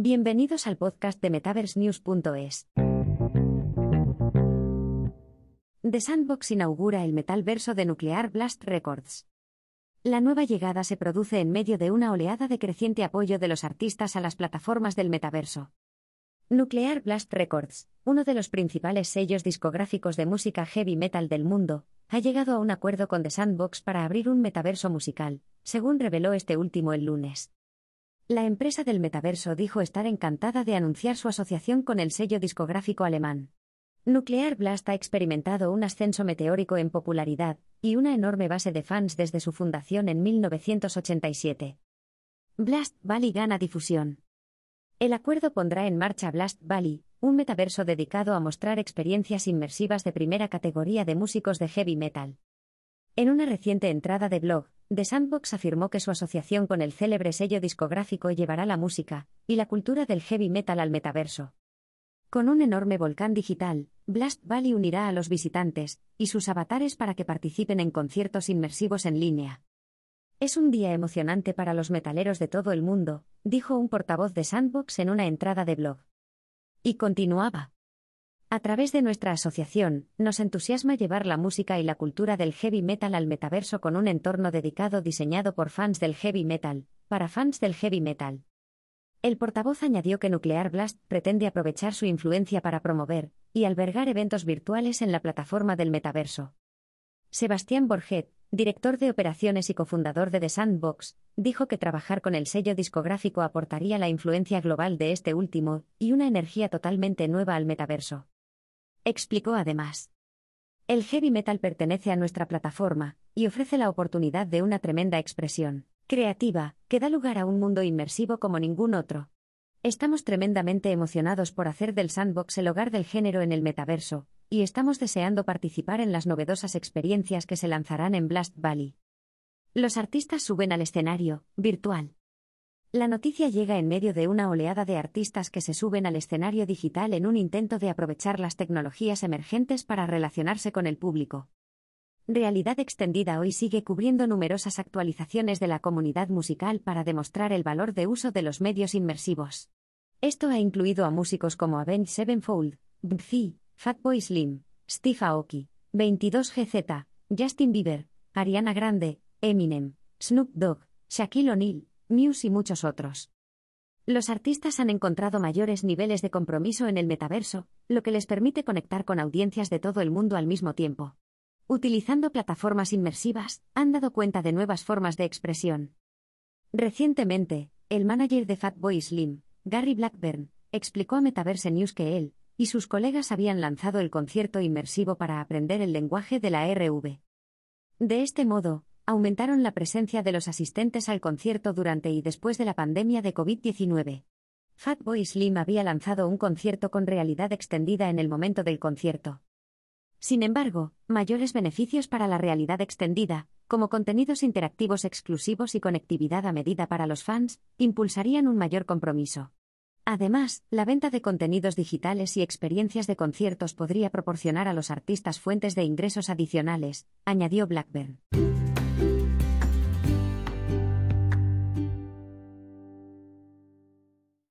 Bienvenidos al podcast de MetaverseNews.es. The Sandbox inaugura el metalverso de Nuclear Blast Records. La nueva llegada se produce en medio de una oleada de creciente apoyo de los artistas a las plataformas del metaverso. Nuclear Blast Records, uno de los principales sellos discográficos de música heavy metal del mundo, ha llegado a un acuerdo con The Sandbox para abrir un metaverso musical, según reveló este último el lunes. La empresa del metaverso dijo estar encantada de anunciar su asociación con el sello discográfico alemán. Nuclear Blast ha experimentado un ascenso meteórico en popularidad y una enorme base de fans desde su fundación en 1987. Blast Valley gana difusión. El acuerdo pondrá en marcha Blast Valley, un metaverso dedicado a mostrar experiencias inmersivas de primera categoría de músicos de heavy metal. En una reciente entrada de blog, The Sandbox afirmó que su asociación con el célebre sello discográfico llevará la música y la cultura del heavy metal al metaverso. Con un enorme volcán digital, Blast Valley unirá a los visitantes y sus avatares para que participen en conciertos inmersivos en línea. Es un día emocionante para los metaleros de todo el mundo, dijo un portavoz de Sandbox en una entrada de blog. Y continuaba. A través de nuestra asociación, nos entusiasma llevar la música y la cultura del heavy metal al metaverso con un entorno dedicado diseñado por fans del heavy metal, para fans del heavy metal. El portavoz añadió que Nuclear Blast pretende aprovechar su influencia para promover y albergar eventos virtuales en la plataforma del metaverso. Sebastián Borget, director de operaciones y cofundador de The Sandbox, dijo que trabajar con el sello discográfico aportaría la influencia global de este último y una energía totalmente nueva al metaverso. Explicó además. El heavy metal pertenece a nuestra plataforma y ofrece la oportunidad de una tremenda expresión creativa que da lugar a un mundo inmersivo como ningún otro. Estamos tremendamente emocionados por hacer del sandbox el hogar del género en el metaverso, y estamos deseando participar en las novedosas experiencias que se lanzarán en Blast Valley. Los artistas suben al escenario, virtual. La noticia llega en medio de una oleada de artistas que se suben al escenario digital en un intento de aprovechar las tecnologías emergentes para relacionarse con el público. Realidad Extendida hoy sigue cubriendo numerosas actualizaciones de la comunidad musical para demostrar el valor de uso de los medios inmersivos. Esto ha incluido a músicos como Avenged Sevenfold, Bzi, Fatboy Slim, Steve Aoki, 22GZ, Justin Bieber, Ariana Grande, Eminem, Snoop Dogg, Shaquille O'Neal, Muse y muchos otros. Los artistas han encontrado mayores niveles de compromiso en el metaverso, lo que les permite conectar con audiencias de todo el mundo al mismo tiempo. Utilizando plataformas inmersivas, han dado cuenta de nuevas formas de expresión. Recientemente, el manager de Fatboy Slim, Gary Blackburn, explicó a Metaverse News que él, y sus colegas habían lanzado el concierto inmersivo para aprender el lenguaje de la RV. De este modo, aumentaron la presencia de los asistentes al concierto durante y después de la pandemia de COVID-19. Fatboy Slim había lanzado un concierto con realidad extendida en el momento del concierto. Sin embargo, mayores beneficios para la realidad extendida, como contenidos interactivos exclusivos y conectividad a medida para los fans, impulsarían un mayor compromiso. Además, la venta de contenidos digitales y experiencias de conciertos podría proporcionar a los artistas fuentes de ingresos adicionales, añadió Blackburn.